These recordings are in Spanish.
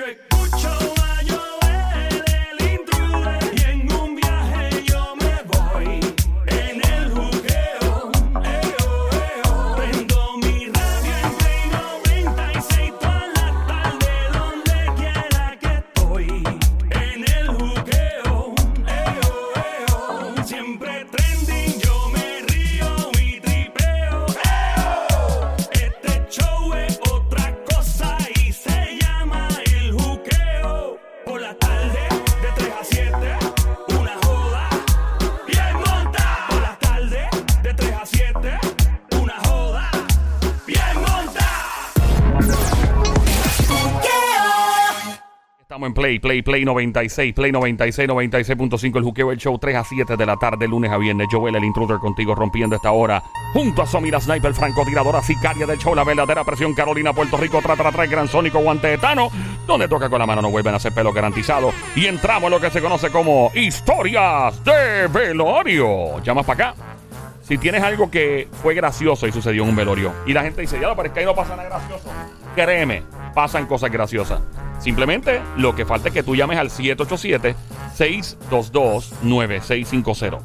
Yo escucho Estamos en Play, Play, Play 96, Play 96, 96.5, el juqueo, el show 3 a 7 de la tarde, lunes a viernes. Joel, el intruder contigo, rompiendo esta hora. Junto a Somi, la sniper, francotiradora, sicaria del show, la verdadera presión, Carolina, Puerto Rico, tra, tra, tra, gran sónico, guante de Tano, donde toca con la mano, no vuelven a hacer pelo garantizado. Y entramos en lo que se conoce como historias de velorio. Llamas para acá. Si tienes algo que fue gracioso y sucedió en un velorio y la gente dice, ya, pero es que ahí no pasa nada gracioso. Créeme, pasan cosas graciosas. Simplemente lo que falta es que tú llames al 787-622-9650.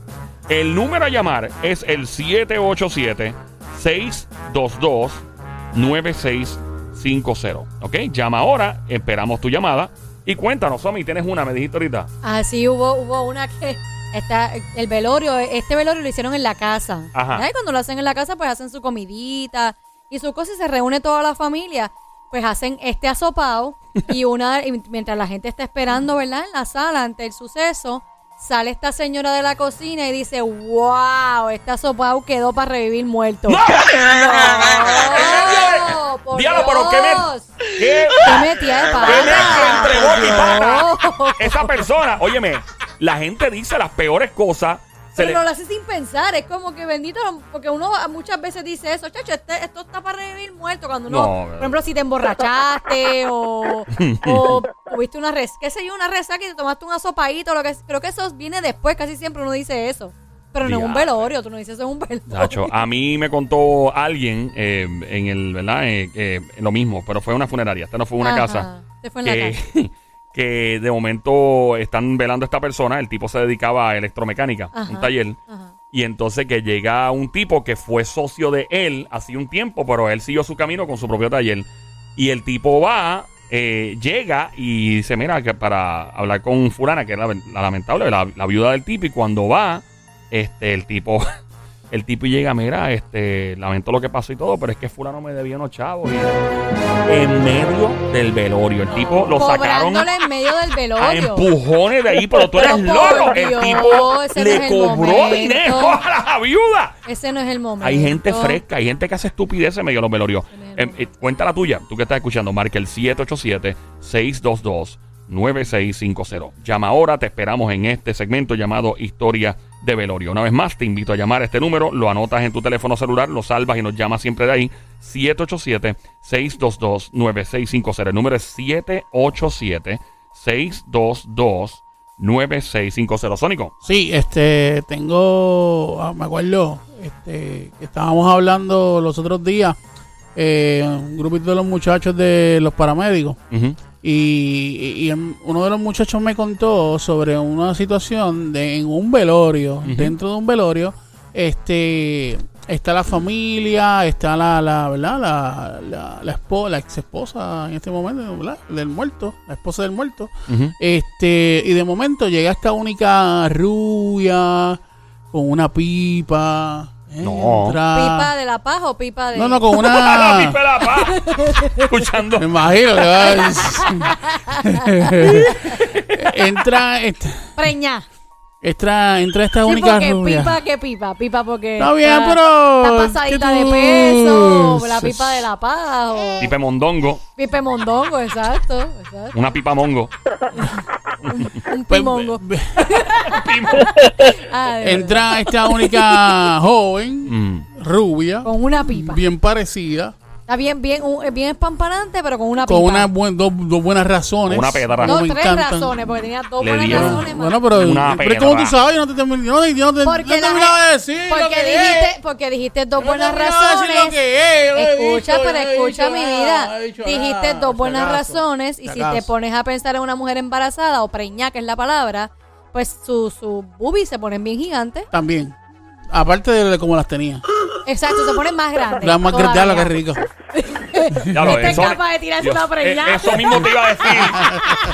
El número a llamar es el 787-622-9650. ¿Ok? Llama ahora, esperamos tu llamada. Y cuéntanos, Somi, tienes una, me dijiste ahorita. Así hubo, hubo una que está el velorio, este velorio lo hicieron en la casa. Ajá. Y cuando lo hacen en la casa, pues hacen su comidita y su cosa y se reúne toda la familia. Pues hacen este asopado y una y mientras la gente está esperando, ¿verdad? En la sala ante el suceso, sale esta señora de la cocina y dice, wow, este asopado quedó para revivir muerto. ¡No! por Diablo, pero ¿qué me- Dios. ¿Qué? ¿Qué metía de pata? ¿Qué me entre boca y pata? No. Esa persona, óyeme, la gente dice las peores cosas. Pero le- lo hace sin pensar, es como que bendito, porque uno muchas veces dice eso, chacho, este- esto está para revivir muerto. Cuando uno, No, por ejemplo, si te emborrachaste o, o tuviste una res, qué sé yo, una resaca y te tomaste un asopadito, lo que creo que eso viene después, casi siempre uno dice eso. Pero no en un velorio, tú no dices eso en un velorio. Nacho, a mí me contó alguien eh, en el, ¿verdad? Eh, eh, lo mismo, pero fue una funeraria. Esta no fue una Ajá, casa. se fue en la que, casa. que de momento están velando a esta persona. El tipo se dedicaba a electromecánica, Ajá. un taller. Ajá. Y entonces que llega un tipo que fue socio de él hace un tiempo, pero él siguió su camino con su propio taller. Y el tipo va, eh, llega y dice, mira, que para hablar con fulana, que era la, la lamentable, la, la viuda del tipo, y cuando va, este, el tipo, el tipo llega, mira, este, lamento lo que pasó y todo, pero es que fulano me debía unos chavos. Y en medio del velorio, el tipo lo sacaron Cobrándole en medio del a velorio. empujones de ahí, pero tú eres Pero por loco. El Dios, tipo ese no le es el cobró momento. dinero a la viuda. Ese no es el momento. Hay gente fresca, hay gente que hace estupideces en medio de los velorios. Tenemos. Eh, eh, cuenta la tuya, tú que estás escuchando, marca el 787-622-9650. Llama ahora, te esperamos en este segmento llamado Historia de Velorio. Una vez más, te invito a llamar a este número, lo anotas en tu teléfono celular, lo salvas y nos llamas siempre de ahí. 787-622-9650. El número es 787-622-9650. Sónico. Sí, este, tengo, ah, me acuerdo, este, que estábamos hablando los otros días, eh, un grupito de los muchachos de los paramédicos, y, y- y el- uno de los muchachos me contó sobre una situación de en un velorio, dentro de un velorio, este, está la familia, está la, la ¿verdad? La, la, la, espo- la ex esposa en este momento, ¿verdad? Del muerto, la esposa del muerto. Este, y de momento llega esta única rubia con una pipa. No. entra- ¿Pipa de la paja o pipa de.? No, no, con La una. pipa de la paz. Escuchando. Me imagino que va entra, esta, Preña. entra, entra esta Sí, única porque rubia. pipa, ¿qué pipa? Pipa porque. Está bien, pero, Está pasadita ¿qué de peso. La pipa de la paja. O Pipe mondongo. pipe mondongo, exacto. exacto. Una pipa mongo. Un Pues, pimongo. entra esta única joven, Mm. rubia, Con una pipa. bien parecida. Está bien, bien, un- bien espampanante, pero con una Con pipa. unas buen- dos, dos buenas razones. Una pedra. No, me tres encantan. razones, porque tenía dos Le buenas dieron- razones. más. Bueno, pero, Una pero ¿cómo tú sabes? Yo no te terminé no, yo no te, porque, no te la terminaba gen- de decir lo porque que dijiste, es. porque dijiste dos Yo no buenas terminaba de decir razones. lo que es, yo no he Escucha, dicho, pero yo no he escucha dicho mi nada, vida. no he dicho Dijiste nada, dos si buenas acaso, razones y si si te acaso. pones a pensar en una mujer embarazada o preñada, que es la palabra, pues sus su boobies se ponen bien gigantes. También. Aparte de cómo las tenía. Exacto, se ponen más grandes. Las más grandes, ya lo que rico. Ya lo Este eso- es capaz de tirarse Dios, una preñada. eh, Eso mismo te iba a decir.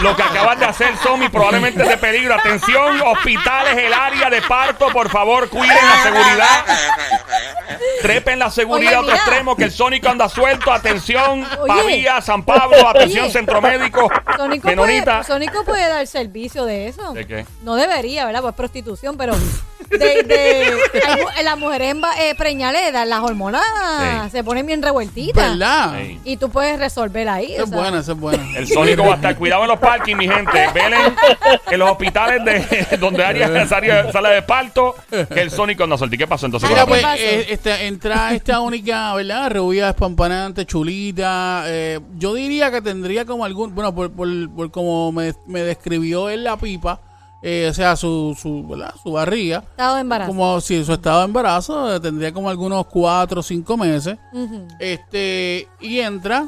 Lo que acabas de hacer, Somi, probablemente es de peligro. Atención, hospitales, el área de parto, por favor, cuiden la seguridad. Trepen la seguridad Oye, a otro mira. extremo, que el Sónico anda suelto. Atención, Oye. Pavía, San Pablo, atención, Oye. Centro Médico, Sónico puede, Sónico puede dar servicio de eso. ¿De qué? No debería, ¿verdad? Pues prostitución, pero de, de hay las mujeres eh, preñales, las hormonas Sí. se ponen bien revueltitas. ¿Verdad? Sí. Y tú puedes resolver ahí. Esa es buena, esa es buena. El Sónico va a estar. Cuidado en los parkings, mi gente. Velen en los hospitales de donde área sale, sale de parto, que el Sónico anda suelto. ¿Y qué pasó entonces? Mira, con la pues, eh, esta, entra esta única, ¿verdad? Rubia espampanante, chulita. eh, yo diría que tendría como algún, bueno, por, por, por como me, me describió en la pipa, eh, o sea, su, su, ¿verdad? su barriga. Estado de embarazo. Como si su estado de embarazo eh, tendría como algunos cuatro o cinco meses. Este, y entra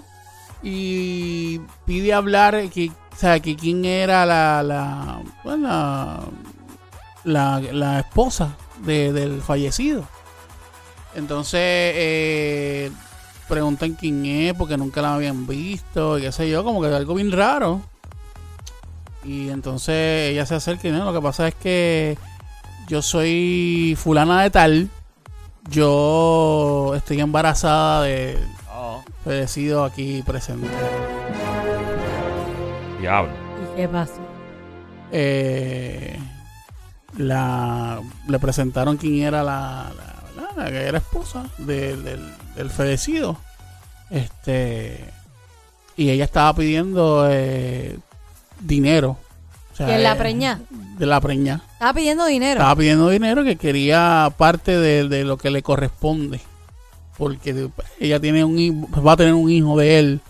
y pide hablar que, o sea, que quién era la, la, bueno, la, la, la esposa de- del fallecido. Entonces, eh, preguntan quién es, porque nunca la habían visto, y qué sé yo, como que algo bien raro. Y entonces ella se acerca y no, lo que pasa es que yo soy fulana de tal, yo estoy embarazada de Oh, fallecido aquí presente. diablo. ¿Y qué pasó? Eh, la, le presentaron quién era la, la, que era esposa de- del, del fallecido. Este, y ella estaba pidiendo eh, dinero. O sea, ¿Quién la eh, preñá? De la preña. Estaba pidiendo dinero. Estaba pidiendo dinero que quería parte de, de lo que le corresponde. Porque ella tiene un va a tener un hijo de él.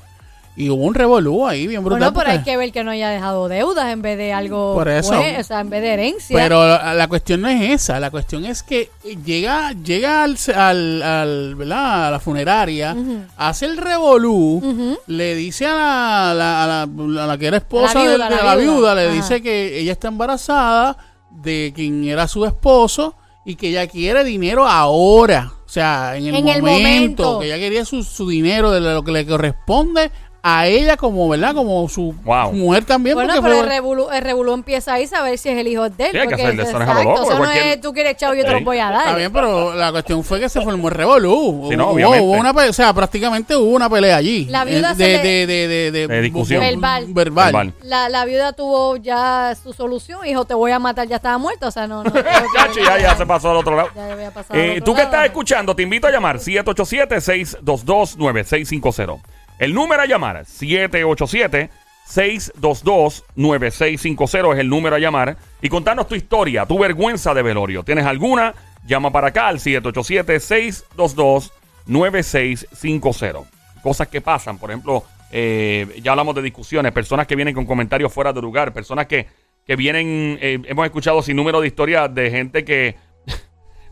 Y hubo un revolú ahí bien brutal. bueno, pero hay que ver que no haya dejado deudas en vez de algo. Por eso. pues, o sea, en vez de herencia. Pero la, la cuestión no es esa, la cuestión es que llega, llega al, al, al- ¿verdad? a la funeraria, hace el revolú, le dice a la, la- a la- a la que era esposa de- viuda, de, la viuda. viuda, le Ajá. dice que ella está embarazada de quien era su esposo y que ella quiere dinero ahora, o sea, en el, En el momento, momento. que ella quería su, su dinero de lo que le corresponde a ella como, ¿verdad? Como su, Wow. su mujer también. Bueno, porque pero fue- el revolú, el revolú empieza ahí a ver si es el hijo de él. Sí, hay que porque hacerle es- sones a lo exacto, loco, Eso no cualquier- es tú quieres chavo, yo te lo voy a dar. Está bien, pero la cuestión fue que se formó el revolú. Sí, no, Hubo- obviamente. hubo una pe- o sea, prácticamente hubo una pelea allí. La viuda Eh, se de, le- de, de, de, de- De discusión. Verbal. verbal. Verbal. La, la viuda tuvo ya su solución. Dijo, te voy a matar, ya estaba muerto. O sea, no, no. que- ya, ya se pasó al otro lado. Ya había pasado al Eh, otro tú que lado. estás escuchando, te invito a llamar 787-622-9650. El número a llamar, 787-622-9650 es el número a llamar. Y contanos tu historia, tu vergüenza de velorio. ¿Tienes alguna? Llama para acá al 787-622-9650. Cosas que pasan, por ejemplo, eh, ya hablamos de discusiones, personas que vienen con comentarios fuera de lugar, personas que, que vienen, eh, hemos escuchado sin número de historias de gente que...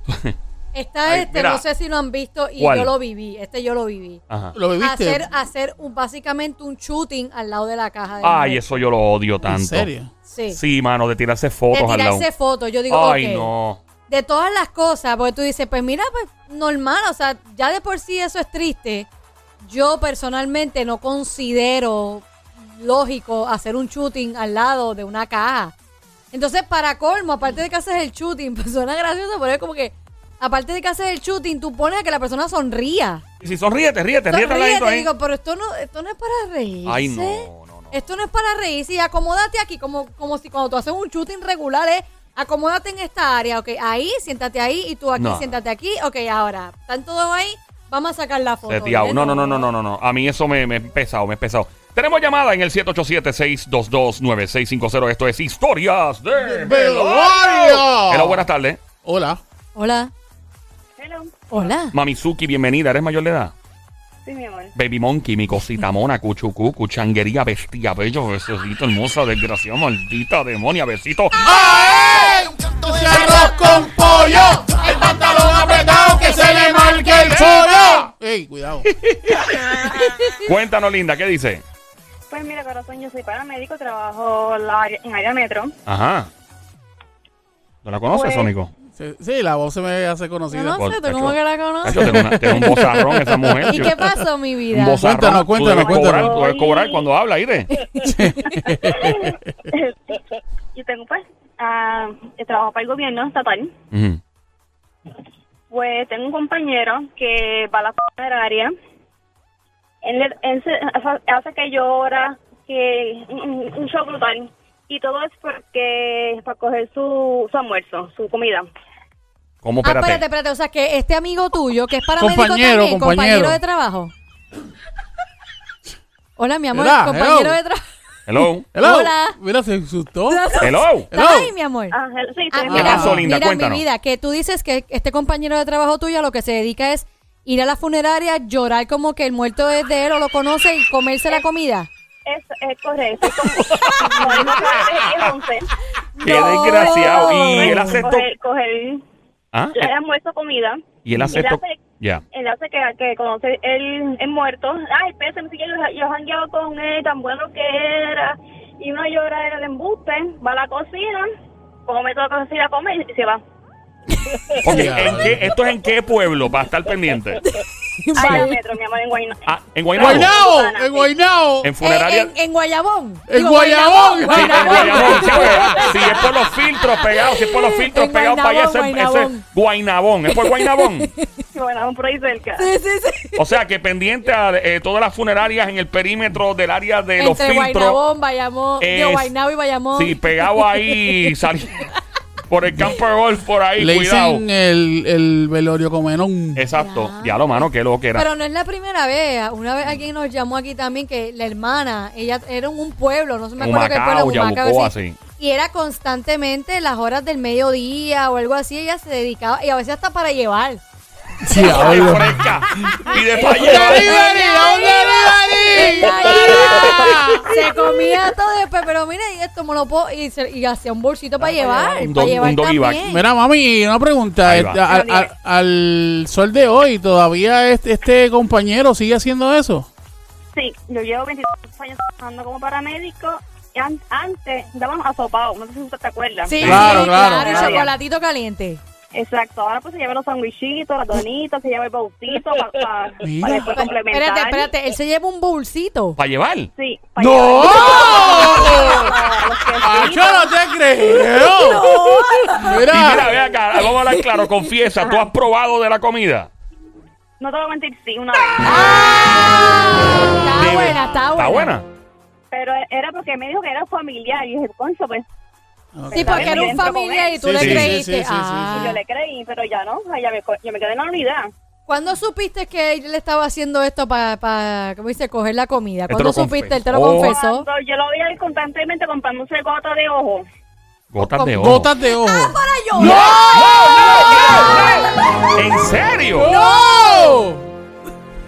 Está Ay, este, mira. no sé si lo han visto y ¿Cuál? yo lo viví. Este yo lo viví. Ajá. ¿Lo viviste? Hacer, hacer un, básicamente un shooting al lado de la caja de Ay, eso yo lo odio tanto. ¿En serio? Sí. Sí, mano, de tirarse de fotos al lado. tirarse fotos. Yo digo, Ay, no. De todas las cosas, porque tú dices, pues mira, pues normal, o sea, ya de por sí eso es triste. Yo personalmente no considero lógico hacer un shooting al lado de una caja. Entonces, para colmo, aparte de que haces el shooting, pues suena gracioso, pero es como que, aparte de que haces el shooting, tú pones a que la persona sonría. Y si sonríete, ríete, ríete al ladito ahí. digo, pero esto no, esto no es para reírse. Ay, no, no, no. Esto no es para reírse y acomódate aquí como, como si cuando tú haces un shooting regular es acomódate en esta área, ok, ahí, siéntate ahí y tú aquí, No. siéntate aquí, ok, ahora, están todos ahí, vamos a sacar la foto. No, no, no, no, no, no, no. A mí eso me, me es pesado, me es pesado. Tenemos llamada en el 787-622-9650. Esto es Historias de ¡Velorio! Hello, buenas tardes. Hola. Hola. Hello. Hola. Mamizuki, bienvenida. ¿Eres mayor de edad? Sí, mi amor. Baby Monkey, mi cosita mona, cuchucú, cuchanguería, bestia, bello, besito, hermosa, desgraciada, maldita, demonia, besito. ¡Ay! Ese arroz con pollo, el pantalón apretado que se le marque el pollo. ¡Ey, cuidado! Cuéntanos, linda, ¿qué dice? Pues mira, corazón, yo soy paramédico, trabajo en área metro. Ajá. ¿No la conoces, Pues- Sónico? Sí, sí, la voz se me hace conocida. no Por- sé, ¿tú cómo que la conoces? Cacho, una- tiene un bozarrón esa mujer. ¿Y Yo- qué pasó, mi vida? Un bozarrón. Cuéntanos, Tú cuéntanos, cobrar, cuéntanos. tú debes cobrar cuando habla, ¿ire? yo tengo pues, ah, trabajo para el gobierno estatal. Ujú. Pues tengo un compañero que va a la funeraria. Él, le- él se- hace que llora, que un, un show brutal. Y todo es porque para coger su, su almuerzo, su comida. ¿Cómo? Ah, Espérate. espérate, espérate. O sea, que este amigo tuyo, que es paramédico Compañero, también, compañero compañero. de trabajo. Hola, mi amor, Hola, compañero hello. de trabajo. Hello. Hello. Hola. Mira, se asustó. Hello. Hello. Ay, mi amor. Ah, sí, Ah, ¿Qué pasó, mira, linda? mira, mi Cuéntanos. vida, que tú dices que este compañero de trabajo tuyo a lo que se dedica es ir a la funeraria, llorar como que el muerto es de él o lo conoce y comerse la comida. Es, es correcto. Es como, como dijo que es 11. Qué desgraciado. Y él aceptó. Coger, coger ¿Ah? el almuerzo, comida. Y él aceptó. hace- Ya. Él hace que, que conoce el, el muerto. Ay, pese, si yo, yo jangueado con él, tan bueno que era. Y uno llora en el embuste, va a la cocina, come toda la cocina, come y se va. Ok, Ya. ¿en qué, ¿esto es en qué pueblo? Para estar pendiente. Ay, al metro, mi amor, en. Ah, en. Guaynao, en Guaynao. En funeraria. En, en- en Guayabón. En Digo, Guayabón. Sí, en Guaynabón, sí, porque si es por los filtros pegados, si es por los filtros En pegados para allá, ese, Guaynabón, ese es Guaynabón. ¿Es por Guaynabón? Por ahí cerca. Sí, sí, sí. O sea, que pendiente a eh, todas las funerarias en el perímetro del área de los Entre filtros. Guaynabón, Bayamón, digo, Es- Guaynabo y Bayamón. Sí, pegado ahí, por el campo de golf, por ahí, Le cuidado. dicen el, el velorio comenón. Exacto. Ya. Ya lo mano, que lo que era. Pero no es la primera vez. Una vez alguien nos llamó aquí también que la hermana, ella era en un pueblo, no sé me acuerdo qué pueblo, Humacao, Yabucoa, sí. sí. Y era constantemente las horas del mediodía o algo así, ella se dedicaba, y a veces hasta para llevar. Sí, Ay, ahora. fresca. Y de ¡Delivery! llevar. ¡Un delivery! Ella iba, se comía todo después, pero mira, y esto me lo puedo, y, se- y hacía un bolsito para llevar, Un para llevar un doggy bag. también. Mira, mami, una pregunta. Ahí va. Este, al, al- al sol de hoy, ¿todavía este, este compañero sigue haciendo eso? Sí, yo llevo 22 años trabajando como paramédico. Y an- antes daban asopado, no sé si usted te acuerda. Sí, Claro, sí, claro, claro, y chocolatito caliente. Exacto, ahora pues se lleva los sandwichitos, las donitas, se lleva el bautito para después complementar. Espérate, espérate, él se lleva un bolsito. ¿Para llevar? Sí, para ¡No! Ah, ¡Acho, no te creo! Mira, Mira, ve acá, vamos a hablar claro, confiesa, ¿tú has probado de la comida? No te voy a mentir, sí, una vez. Está Dime. buena, está buena. ¿Está buena? Pero era porque me dijo que era familiar. Y dije, concho, pues. Sí, porque era un familiar y tú Sí, le sí, creíste. sí, sí, sí, Ah. Yo le creí, pero ya no. Ya me, ya me quedé en la unidad. ¿Cuándo supiste que él le estaba haciendo esto para, pa, ¿cómo dice, coger la comida? ¿Cuándo supiste? Él te lo confesó. confesó. Cuando yo lo veía él constantemente comprándose gota de ojo. Gotas de ojo. gotas de ojo. ¡No! ¿En serio? ¡No!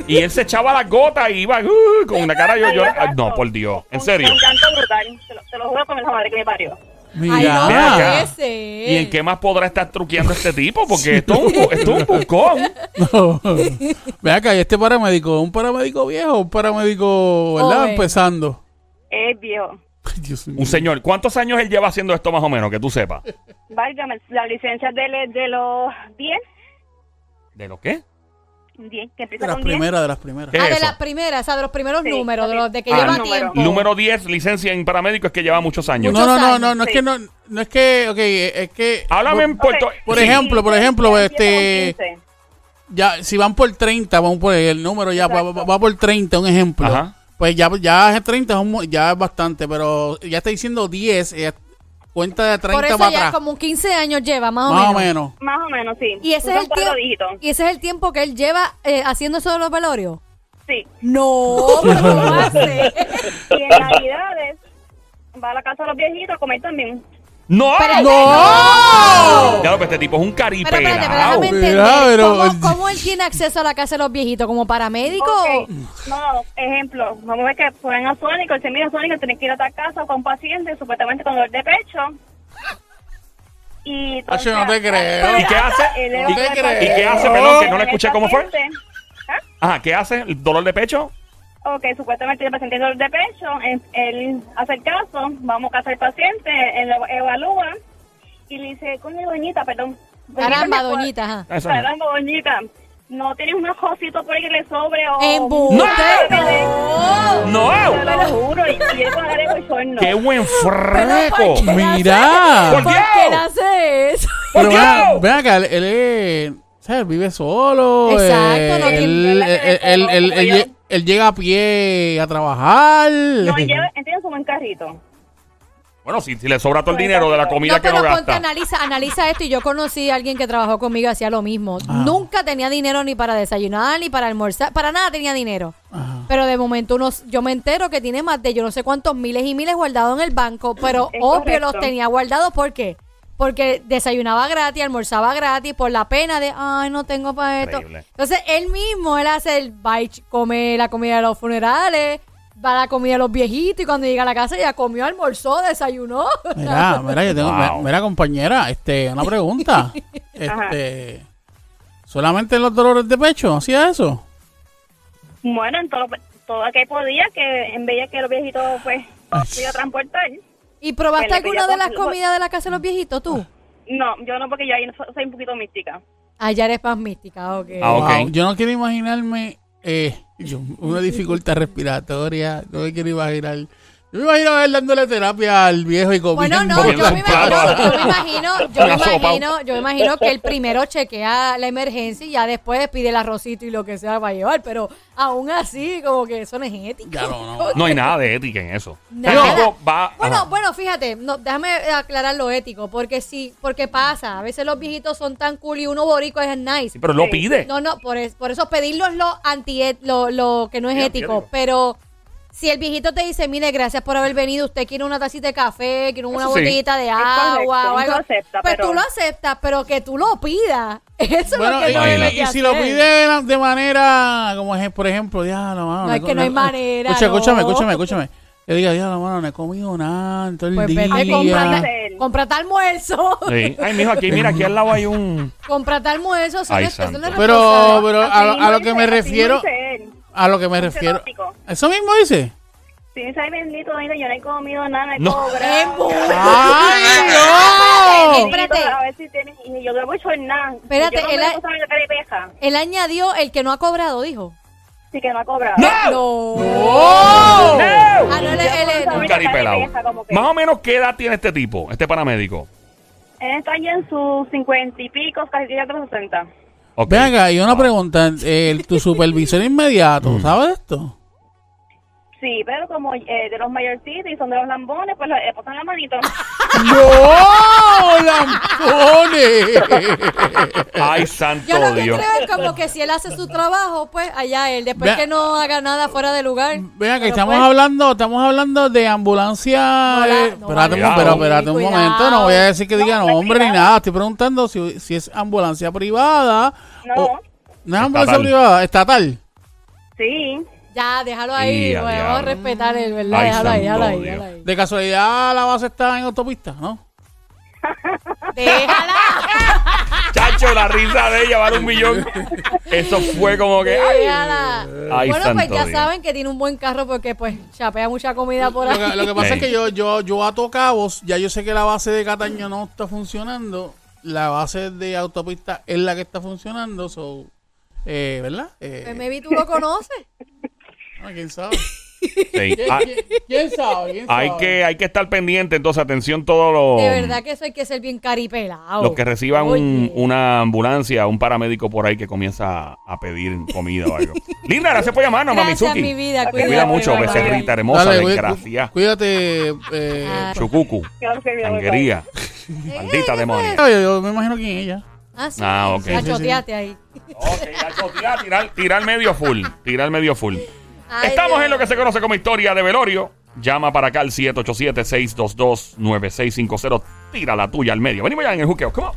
Y él se echaba las gotas y iba uh, con una cara yo, yo no, por Dios, en Un- serio. Un llanto brutal. Te lo, te lo juro con la madre que me parió. Ay, no, Ve acá. Mira. ¿Y en qué más podrá estar truqueando este tipo? Porque esto es un, esto es un bucón. No. Ve acá, ¿y este paramédico? ¿Un paramédico viejo o un paramédico, verdad? Joven. Empezando. Es viejo. Ay, Dios mío. Un señor, ¿cuántos años él lleva haciendo esto más o menos? Que tú sepas. Válgame, la licencia de, de los 10. ¿De lo qué? 10, que empieza De las con 10. primeras, de las primeras. ¿Qué? Ah, de eso? las primeras, o sea, de los primeros Sí, números, de, los, de que Ah, lleva número. tiempo. Número 10, licencia en paramédico, es que lleva muchos años. No, no, no, no, no es que no, no es que, ok, es que. Háblame en Puerto... Ok. Por sí. ejemplo, por ejemplo, Ya este- empieza con 15. Ya, si van por 30, vamos por el número ya va, Exacto. va- va por 30, un ejemplo. Ajá. Pues ya, ya es 30, es un mo- ya es bastante, pero ya está diciendo 10, eh, cuenta de 30 Por eso para ya atrás. como 15 años lleva, más o Más o menos. menos. Más o menos, sí. Y ese, Son es el cuatro tiempo, y ese es el tiempo que él lleva eh, haciendo eso de los velorios. Sí. No, pero ¿cómo va a ser? Y en Navidades va a la casa de los viejitos a comer también. ¡No! Pero- ¡No! Ya lo que este tipo es un Pero espérate, pero caripelao. déjame entender. Mira, pero- ¿Cómo, cómo él tiene acceso a la casa de los viejitos? ¿Como paramédico? Ok. No, ejemplo, vamos a ver que ponen a Sónico, dice, mira Sónico, tienes que ir a tal casa con un paciente supuestamente con dolor de pecho. Y Acho, no te creo. ¿Y qué hace? ¿Y qué hace? Perdón, que no le escuché cómo fue. ¿Ah? Ajá, ¿qué hace? ¿El dolor de pecho? Ok, supuestamente el paciente tiene dolor de pecho, él, hace el caso, vamos a casa del paciente, él lo evalúa y le dice, coño, doñita, perdón. Caramba, ¿me puede- doñita, ajá. Eso. Caramba, doñita, ¿no tienes unos cositos por ahí que le sobre o...? ¡Embuste! ¡No! ¡No! Te lo juro, y, y con el bochorno. ¡Qué buen ¿por freco! Mira. ¿Por ¿Por qué? él hace eso? Pero ¿Por ven, acá, él, él es- ¿sabes? Vive solo. Exacto, no eh, tiene- él, él, él, él- él- él lle- él llega a pie a trabajar. No, él lleva- él tiene su buen carrito. Bueno, si, si le sobra todo el dinero de la comida No, que pero no ponte, gasta. analiza, analiza esto. Y yo conocí a alguien que trabajó conmigo y hacía lo mismo. Ah. Nunca tenía dinero ni para desayunar, ni para almorzar. Para nada tenía dinero. Pero de momento unos, yo me entero que tiene más de yo no sé cuántos miles y miles guardados en el banco. Pero Es obvio correcto. los tenía guardados. ¿Por qué? Porque desayunaba gratis, almorzaba gratis, por la pena de, ay, no tengo para esto. Increíble. Entonces, él mismo, él hace el bike, come la comida de los funerales, va a la comida de los viejitos y cuando llega a la casa ya comió, almorzó, desayunó. Mira, mira, yo tengo, Wow. mira, mira, compañera, este, una pregunta. este, ¿solamente en los dolores de pecho hacía eso? Bueno, en todo, todo que podía, que en vez de que los viejitos, pues, Ay. se iba a transportar. ¿Y probaste alguna de las comidas de la casa de los viejitos tú? No, yo no, porque yo ahí so- soy un poquito mística. Ah, ya eres más mística, ok. Ah, ok. Wow, yo no quiero imaginarme eh, yo- una dificultad respiratoria. No me quiero imaginar. Yo me imagino a él dándole terapia al viejo y comiendo. Bueno, no, yo me imagino, yo me imagino, yo me imagino, yo me imagino que el primero chequea la emergencia y ya después pide el arrocito y lo que sea para llevar, pero aún así, como que eso no es ético. Ya no, no. No hay nada de ética en eso. Nada. Va. Bueno, ajá. bueno, fíjate, no, déjame aclarar lo ético, porque sí, porque pasa, a veces los viejitos son tan cool y uno boricua es nice. Sí, pero lo pide. No, no, por, es- por eso pedirlos lo anti lo, lo que no es Sí, ético. antiético. Pero si el viejito te dice, mire, gracias por haber venido, usted quiere una tacita de café, quiere una Eso sí. botellita de correcto, agua o algo, acepta, pues pero- tú lo aceptas, pero que tú lo pidas. Eso Bueno, es lo que y, no y- debes y de si lo hacer. pide de, manera, como es, por ejemplo, diablo, mano. No, es que no hay manera, Escucha, no. escúchame, escúchame, escúchame. Que diga, diablo, mano, no he comido nada en todo el Pues día. vete, Ay, cómprate, hacer? cómprate almuerzo. Sí. Ay, mijo, aquí, mira, aquí al lado hay un. cómprate almuerzo. Eso Ay, no es- eso no es santo. Pero, responsable. pero Así a, lo- a mismo lo que dice- me mismo refiero, dice él. A lo que me refiero. Eso mismo dice. Sí, ay bendito, yo no he comido nada, no. ¡Ay, no! Espérate. A ver si tienen, yo creo que nada. Espérate, él, a... añadió el que no ha cobrado, dijo. Sí, que no ha cobrado. ¡No! ¡No! Ah, no, él, él, Un caripelado. Más o menos, ¿qué edad tiene este tipo, este paramédico? Él está ya en sus cincuenta y pico, casi ya 60. Okay. Y una ah. pregunta. Eh, tu supervisor inmediato, mm. ¿sabes esto? Sí, pero como eh, de los mayorcitos y son de los lambones, pues le eh, la manito. ¡No! ¡Lampones! Ay, santo Yo lo que Dios. creo es como que si él hace su trabajo, pues allá él. Después Vea- que no haga nada fuera de lugar. Vean que Pero estamos pues, hablando, estamos hablando de ambulancia. No la- eh, no espérate, un- pero espérate un Cuidado. momento, no voy a decir que diga No, nombre ni nada. Estoy preguntando si, si es ambulancia privada. No. o- no es ambulancia Estatal. privada, estatal. Sí. Ya, déjalo ahí. Y a bueno, vamos a respetar el, ¿verdad? Ay, déjalo ahí, déjalo ahí, déjalo ahí. De casualidad la base está en autopista, ¿no? Déjala. Chacho, la risa de ella vale un millón. Eso fue como que. ¡Ay! Déjala. Ay, bueno, pues ya Dios. saben que tiene un buen carro porque pues chapea mucha comida por Lo ahí. que, lo que pasa es que yo, yo, yo ato cabos, ya yo sé que la base de Cataño no está funcionando. La base de autopista es la que está funcionando, so, eh, ¿verdad? Eh, Pues maybe tú lo conoces. ah, ¿Quién sabe? Sí. ¿Quién, Ah, quién- quién sabe? ¿Quién hay, sabe? que, hay que estar pendiente, entonces, atención, todos los. De verdad que eso hay que ser bien caripelado. Los que reciban un- Oye. una ambulancia, un paramédico por ahí que comienza a pedir comida o algo. Linda, gracias por llamarnos, Gracias, Mamizuki. mi vida. Te Cuídate, cuida mucho, bye, bye. becerrita hermosa, Dale, cuí- desgracia. Cuídate. Eh, Ah. Chucucu. Maldita demonia. yo, yo me imagino quién es ella. Ah, sí. Ah, ok. La Sí, choteaste ahí. Ok, ya, tira, tirar, tirar medio full. Tirar medio full. Estamos en lo que se conoce como historia de velorio. Llama para acá al 787-622-9650. Tira la tuya al medio. Venimos ya en el juqueo. ¿Cómo?